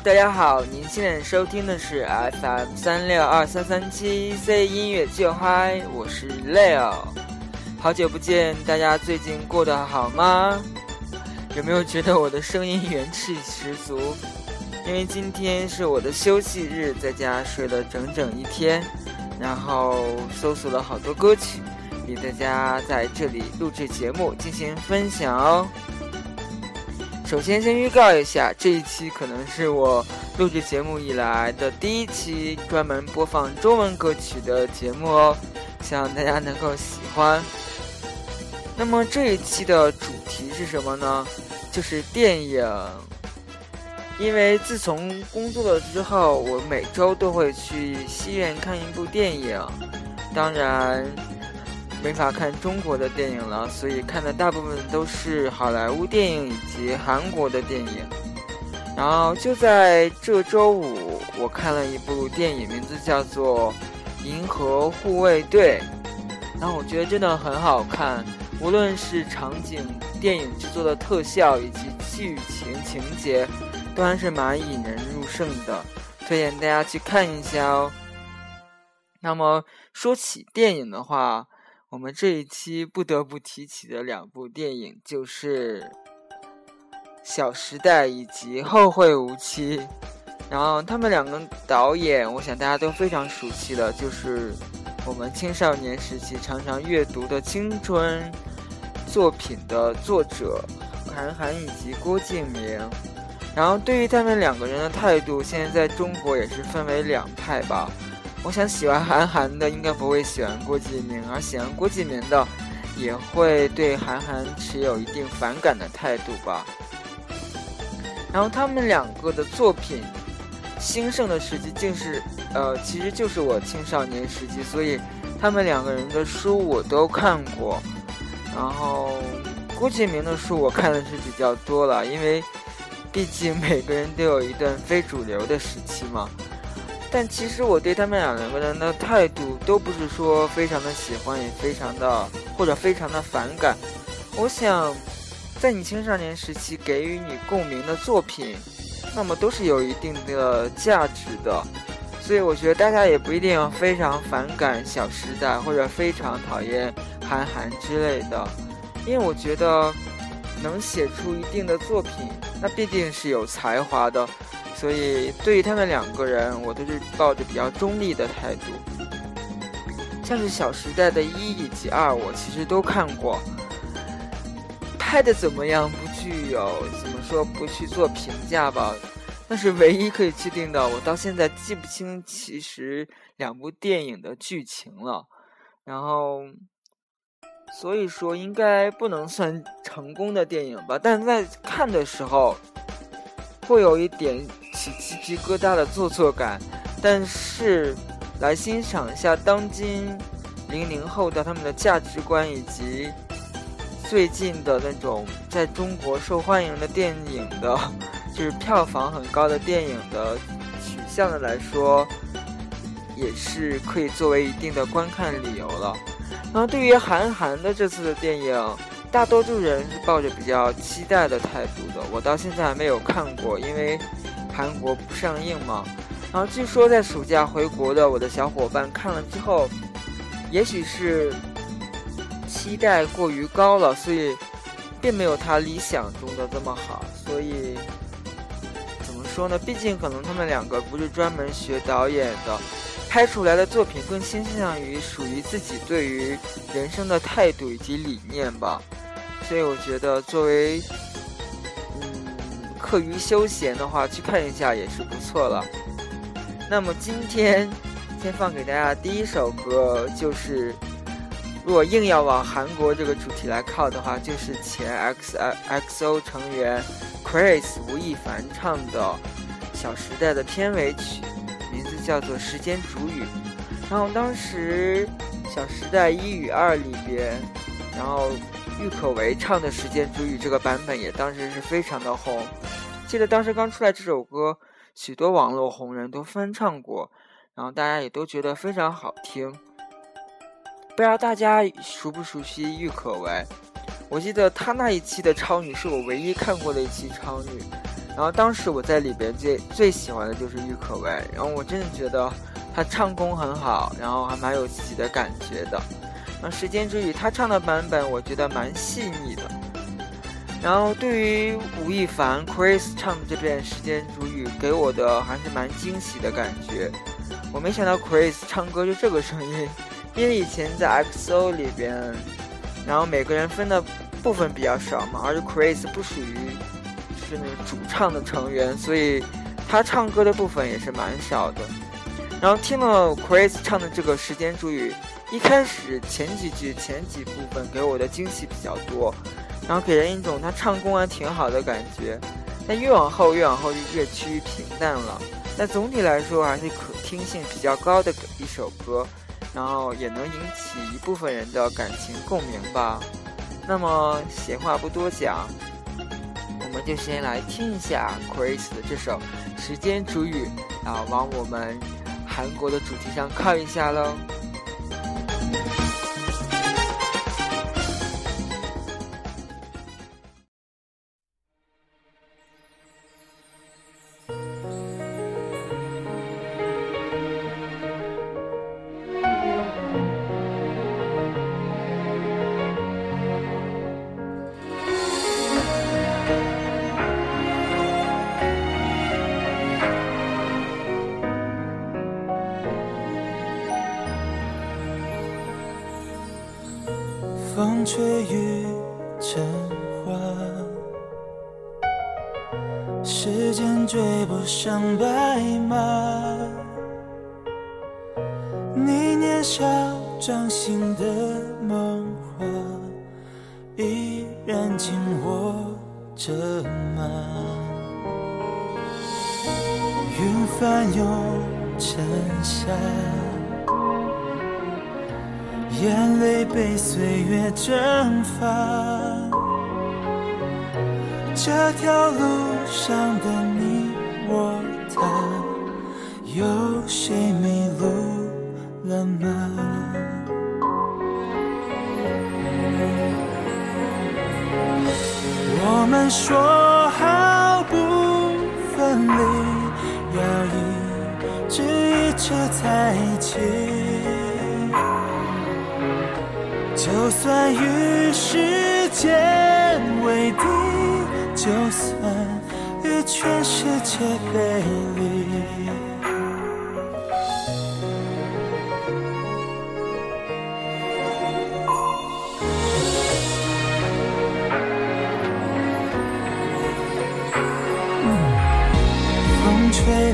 大家好，您现在收听的是 FM 三六二三三七 C 音乐就嗨，我是 Leo。好久不见，大家最近过得好吗？有没有觉得我的声音元气十足？因为今天是我的休息日，在家睡了整整一天，然后搜索了好多歌曲，给大家在这里录制节目进行分享哦。首先，先预告一下，这一期可能是我录制节目以来的第一期专门播放中文歌曲的节目哦，希望大家能够喜欢。那么这一期的主题是什么呢？就是电影。因为自从工作了之后，我每周都会去戏院看一部电影，当然。没法看中国的电影了，所以看的大部分都是好莱坞电影以及韩国的电影。然后就在这周五，我看了一部电影，名字叫做《银河护卫队》。然后我觉得真的很好看，无论是场景、电影制作的特效以及剧情情节，都还是蛮引人入胜的，推荐大家去看一下哦。那么说起电影的话，我们这一期不得不提起的两部电影就是《小时代》以及《后会无期》，然后他们两个导演，我想大家都非常熟悉的，就是我们青少年时期常常阅读的青春作品的作者韩寒以及郭敬明。然后对于他们两个人的态度，现在在中国也是分为两派吧。我想喜欢韩寒的应该不会喜欢郭敬明，而喜欢郭敬明的也会对韩寒持有一定反感的态度吧。然后他们两个的作品兴盛的时期，竟是呃，其实就是我青少年时期，所以他们两个人的书我都看过。然后郭敬明的书我看的是比较多了，因为毕竟每个人都有一段非主流的时期嘛。但其实我对他们两个人的态度都不是说非常的喜欢，也非常的或者非常的反感。我想，在你青少年时期给予你共鸣的作品，那么都是有一定的价值的。所以我觉得大家也不一定非常反感《小时代》或者非常讨厌韩寒之类的，因为我觉得能写出一定的作品，那必定是有才华的。所以，对于他们两个人，我都是抱着比较中立的态度。像是《小时代》的一以及二，我其实都看过。拍的怎么样？不具有怎么说，不去做评价吧。但是唯一可以确定的，我到现在记不清其实两部电影的剧情了。然后，所以说应该不能算成功的电影吧。但在看的时候，会有一点。起鸡皮疙瘩的做作感，但是来欣赏一下当今零零后的他们的价值观，以及最近的那种在中国受欢迎的电影的，就是票房很高的电影的取向的来说，也是可以作为一定的观看理由了。然后对于韩寒的这次的电影，大多数人是抱着比较期待的态度的。我到现在还没有看过，因为。韩国不上映嘛，然后据说在暑假回国的我的小伙伴看了之后，也许是期待过于高了，所以并没有他理想中的这么好。所以怎么说呢？毕竟可能他们两个不是专门学导演的，拍出来的作品更倾向于属于自己对于人生的态度以及理念吧。所以我觉得作为嗯。课余休闲的话，去看一下也是不错了。那么今天先放给大家第一首歌，就是如果硬要往韩国这个主题来靠的话，就是前 X X O 成员 Chris 吴亦凡唱的《小时代》的片尾曲，名字叫做《时间煮雨》。然后当时《小时代》一与二里边，然后。郁可唯唱的《时间煮雨》这个版本也当时是非常的红，记得当时刚出来这首歌，许多网络红人都翻唱过，然后大家也都觉得非常好听。不知道大家熟不熟悉郁可唯？我记得她那一期的超女是我唯一看过的一期超女，然后当时我在里边最最喜欢的就是郁可唯，然后我真的觉得她唱功很好，然后还蛮有自己的感觉的。那时间之雨，他唱的版本我觉得蛮细腻的。然后对于吴亦凡 Chris 唱的这遍时间煮雨，给我的还是蛮惊喜的感觉。我没想到 Chris 唱歌就这个声音，因为以前在 XO 里边，然后每个人分的部分比较少嘛，而且 Chris 不属于。是那个主唱的成员，所以他唱歌的部分也是蛮少的。然后听了 Chris 唱的这个时间煮雨，一开始前几句前几部分给我的惊喜比较多，然后给人一种他唱功还挺好的感觉。但越往后越往后就越趋于平淡了。但总体来说还是可听性比较高的一首歌，然后也能引起一部分人的感情共鸣吧。那么闲话不多讲。我们就先来听一下 Chris 的这首《时间煮雨》，然后往我们韩国的主题上靠一下喽。Bye. 云翻涌成夏。眼泪被岁月蒸发，这条路上的你我他，有谁迷路了吗？我们说好不分离，一直在一起。就算与时间为敌，就算与全世界背离，风吹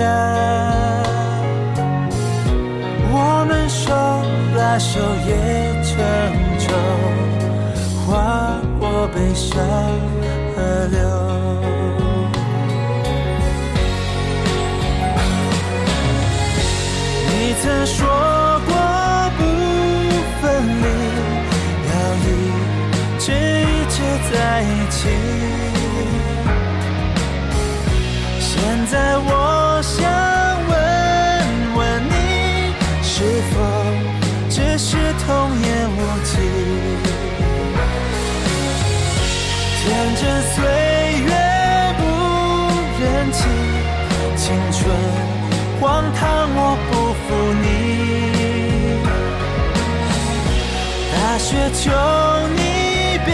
限大，我们手拉手也成舟。划过悲伤河流。你曾说过不分离，要一直一直在一起。天真岁月不忍弃，青春荒唐我不负你。大雪求你别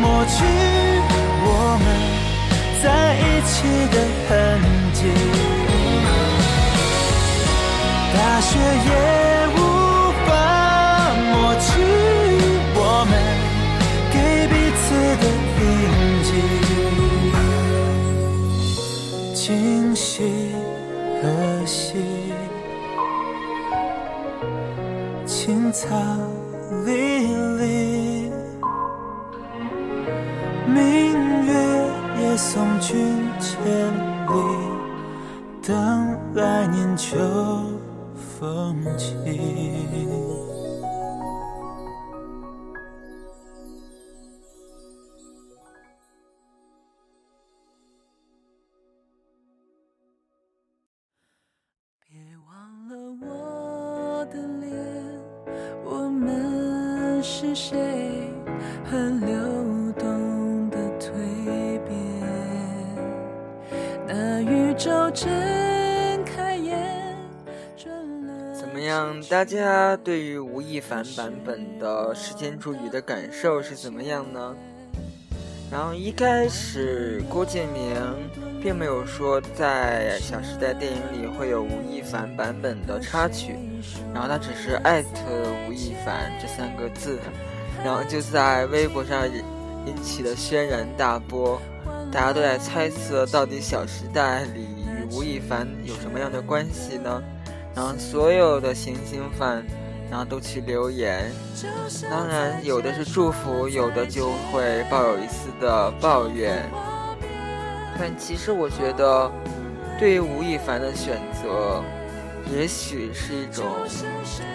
抹去我们在一起的痕迹。大雪也青草离离，明月也送君千里，等来年秋大家对于吴亦凡版本的《时间煮雨》的感受是怎么样呢？然后一开始郭敬明并没有说在《小时代》电影里会有吴亦凡版本的插曲，然后他只是艾特吴亦凡这三个字，然后就在微博上引起了轩然大波，大家都在猜测到底《小时代》里与吴亦凡有什么样的关系呢？然后所有的行星饭，然后都去留言，当然有的是祝福，有的就会抱有一丝的抱怨。但其实我觉得，对于吴亦凡的选择，也许是一种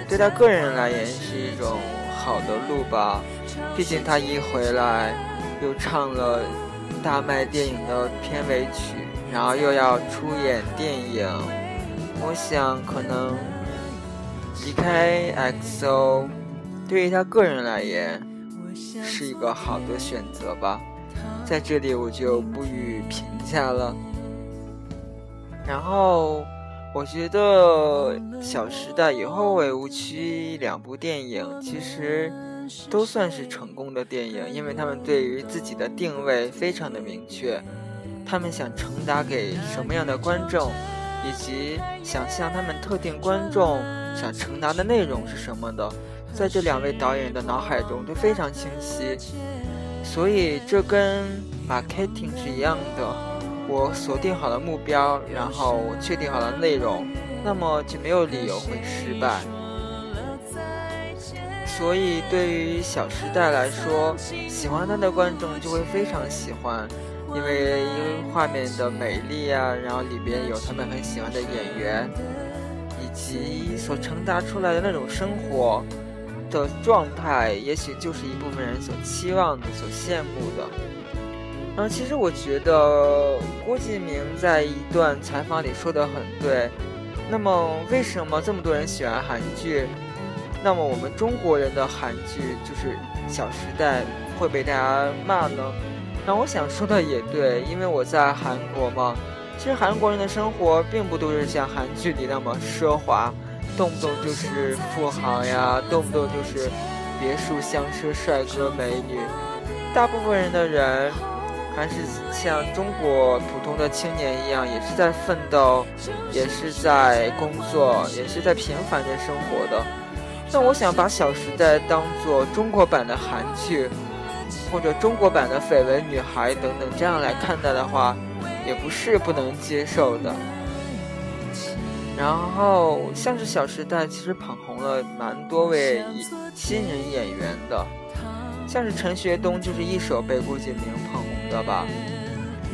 对他个人来言是一种好的路吧。毕竟他一回来，又唱了大卖电影的片尾曲，然后又要出演电影。我想，可能离开 XO，对于他个人而言，是一个好的选择吧。在这里，我就不予评价了。然后，我觉得《小时代》与《后会无期》两部电影其实都算是成功的电影，因为他们对于自己的定位非常的明确，他们想传达给什么样的观众，以及想象他们特定观众想传达的内容是什么的，在这两位导演的脑海中都非常清晰。所以这跟 marketing 是一样的。我锁定好了目标，然后我确定好了内容，那么就没有理由会失败。所以对于《小时代》来说，喜欢它的观众就会非常喜欢，因为因为画面的美丽啊，然后里边有他们很喜欢的演员，以及所传达出来的那种生活的状态，也许就是一部分人所期望的、所羡慕的。嗯，其实我觉得郭敬明在一段采访里说的很对。那么，为什么这么多人喜欢韩剧？那么我们中国人的韩剧就是《小时代》会被大家骂呢？那我想说的也对，因为我在韩国嘛。其实韩国人的生活并不都是像韩剧里那么奢华，动不动就是富豪呀，动不动就是别墅、香车、帅哥美女。大部分人的人。还是像中国普通的青年一样，也是在奋斗，也是在工作，也是在平凡着生活的。那我想把《小时代》当做中国版的韩剧，或者中国版的《绯闻女孩》等等这样来看待的话，也不是不能接受的。然后，像是《小时代》，其实捧红了蛮多位新人演员的，像是陈学冬，就是一手被郭敬明捧红。的吧，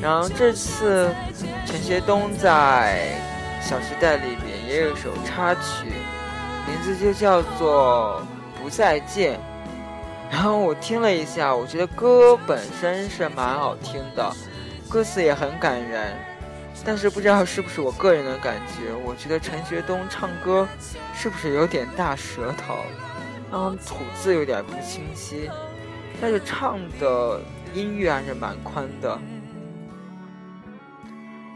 然后这次陈学冬在《小时代》里边也有一首插曲，名字就叫做《不再见》。然后我听了一下，我觉得歌本身是蛮好听的，歌词也很感人。但是不知道是不是我个人的感觉，我觉得陈学冬唱歌是不是有点大舌头，然后吐字有点不清晰，但是唱的。音域还是蛮宽的。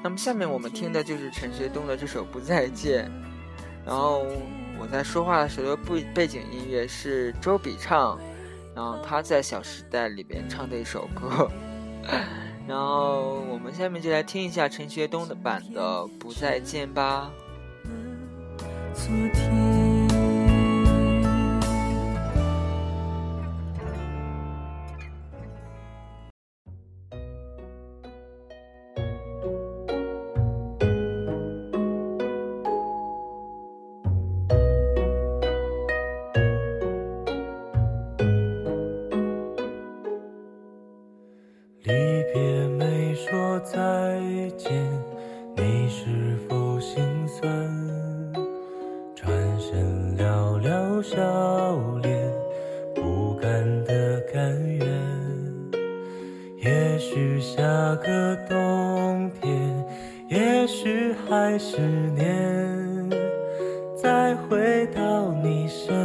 那么下面我们听的就是陈学冬的这首《不再见》，然后我在说话的时候，背背景音乐是周笔畅，然后他在《小时代》里边唱的一首歌。然后我们下面就来听一下陈学冬的版的《不再见》吧。昨天。再回到你身边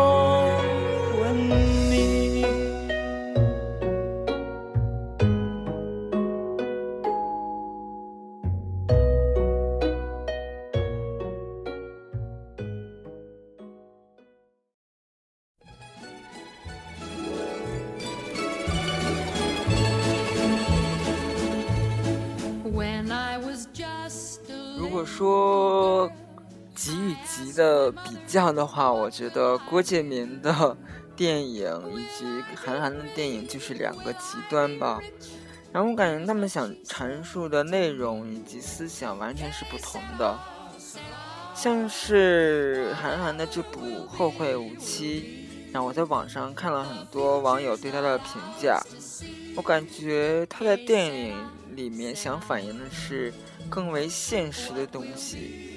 这样的话，我觉得郭敬明的电影以及韩寒的电影就是两个极端吧。然后我感觉他们想阐述的内容以及思想完全是不同的。像是韩寒的这部《后会无期》，让我在网上看了很多网友对他的评价。我感觉他在电影里面想反映的是更为现实的东西。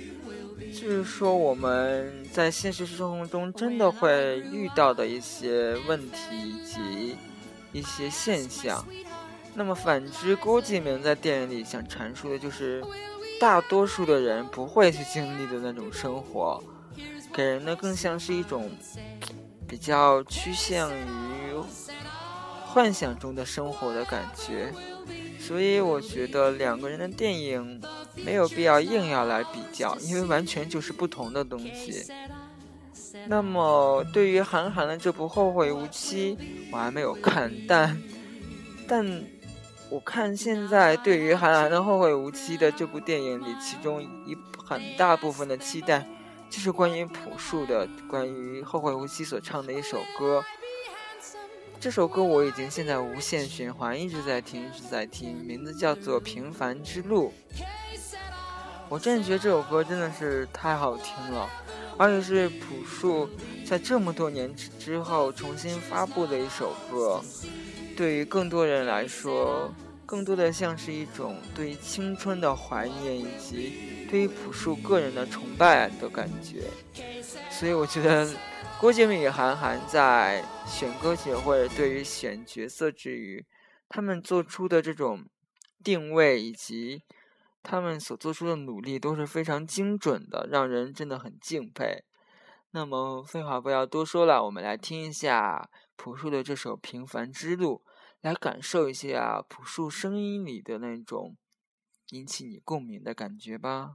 就是说，我们在现实生活中真的会遇到的一些问题以及一些现象。那么，反之，郭敬明在电影里想阐述的就是大多数的人不会去经历的那种生活，给人的更像是一种比较趋向于幻想中的生活的感觉。所以，我觉得两个人的电影。没有必要硬要来比较，因为完全就是不同的东西。那么，对于韩寒的这部《后会无期》，我还没有看，但但我看现在对于韩寒的《后会无期》的这部电影里，其中一很大部分的期待，就是关于朴树的，关于《后会无期》所唱的一首歌。这首歌我已经现在无限循环，一直在听，一直在听，名字叫做《平凡之路》。我真的觉得这首歌真的是太好听了，而且是朴树在这么多年之后重新发布的一首歌。对于更多人来说，更多的像是一种对青春的怀念，以及对于朴树个人的崇拜的感觉。所以我觉得。郭敬明与韩寒在选歌曲或者对于选角色之余，他们做出的这种定位以及他们所做出的努力都是非常精准的，让人真的很敬佩。那么废话不要多说了，我们来听一下朴树的这首《平凡之路》，来感受一下朴树声音里的那种引起你共鸣的感觉吧。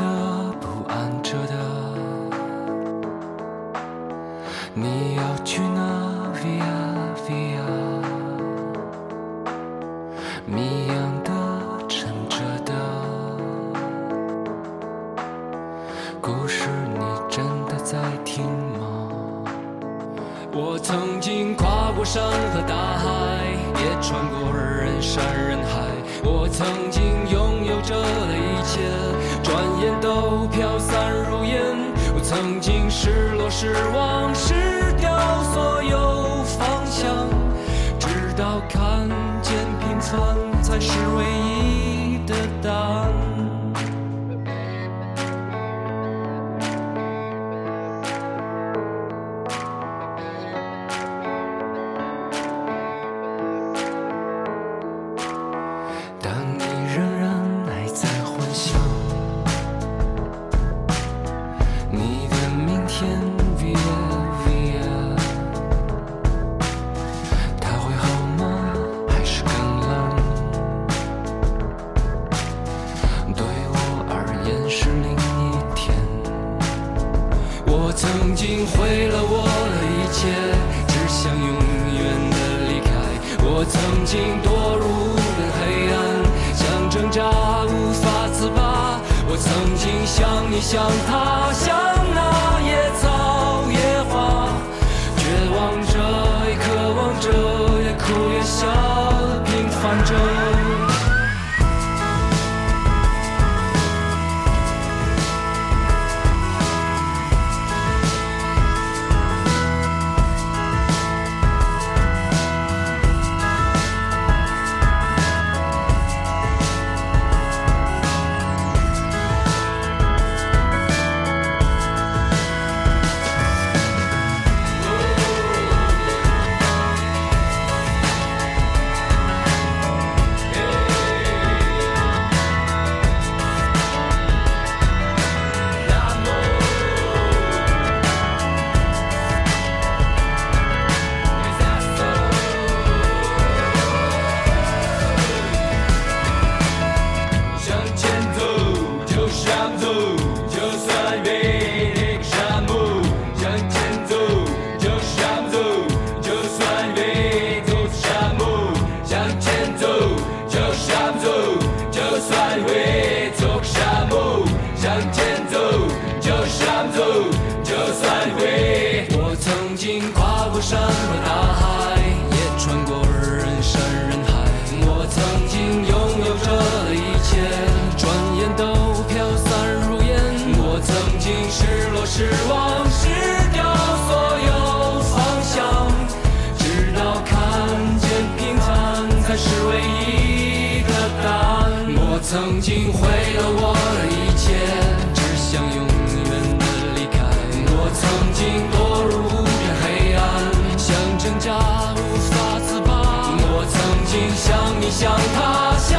失望失掉所有方向，直到看见平凡才是唯一的答案。我曾经毁了我的一切，只想永远的离开。我曾经堕入无边黑暗，想挣扎无法自拔。我曾经像你，像他，像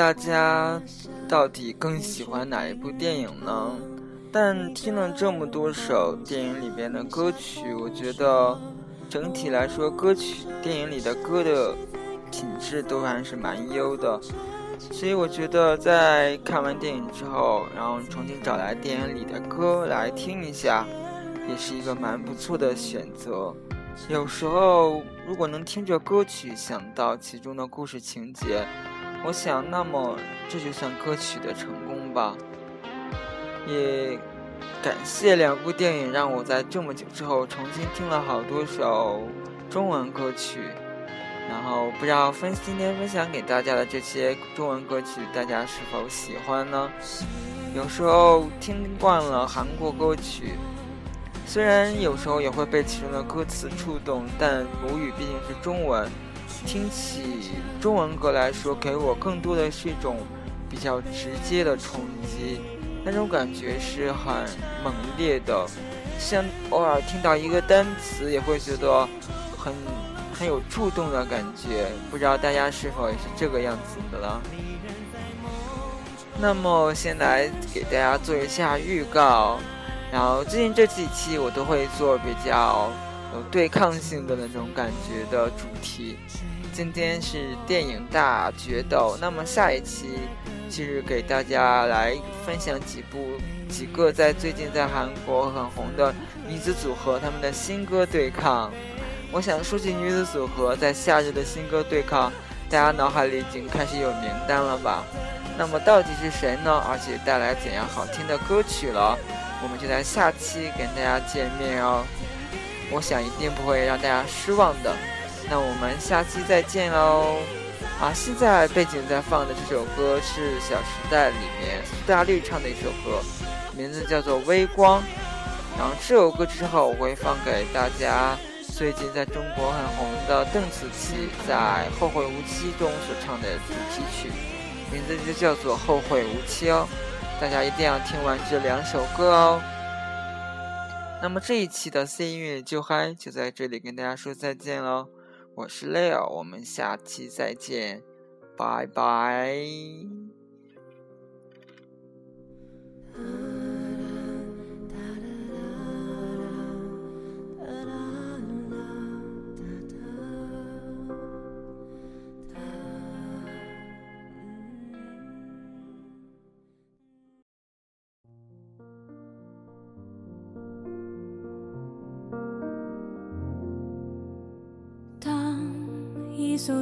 大家到底更喜欢哪一部电影呢？但听了这么多首电影里边的歌曲，我觉得整体来说，歌曲电影里的歌的品质都还是蛮优的。所以我觉得在看完电影之后，然后重新找来电影里的歌来听一下。也是一个蛮不错的选择。有时候，如果能听着歌曲想到其中的故事情节，我想，那么这就算歌曲的成功吧。也感谢两部电影，让我在这么久之后重新听了好多首中文歌曲。然后，不知道分今天分享给大家的这些中文歌曲，大家是否喜欢呢？有时候听惯了韩国歌曲。虽然有时候也会被其中的歌词触动，但母语毕竟是中文，听起中文歌来说，给我更多的是一种比较直接的冲击，那种感觉是很猛烈的，像偶尔听到一个单词，也会觉得很很有触动的感觉。不知道大家是否也是这个样子的了？那么先来给大家做一下预告。然后最近这几期我都会做比较有对抗性的那种感觉的主题。今天是电影大决斗，那么下一期其实给大家来分享几部几个在最近在韩国很红的女子组合他们的新歌对抗。我想说起女子组合在夏日的新歌对抗，大家脑海里已经开始有名单了吧？那么到底是谁呢？而且带来怎样好听的歌曲了？我们就在下期跟大家见面哦，我想一定不会让大家失望的。那我们下期再见喽！啊，现在背景在放的这首歌是《小时代》里面苏打绿唱的一首歌，名字叫做《微光》。然后这首歌之后我会放给大家最近在中国很红的邓紫棋在《后会无期》中所唱的主题曲，名字就叫做《后会无期》哦。大家一定要听完这两首歌哦。那么这一期的 C 音乐就嗨就在这里跟大家说再见喽，我是 Leo，我们下期再见，拜拜。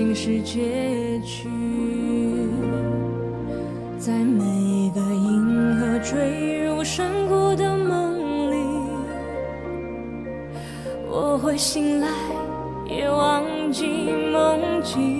竟是结局。在每一个银河坠入深谷的梦里，我会醒来，也忘记梦境，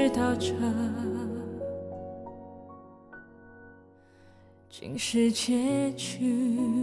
知道这竟是结局。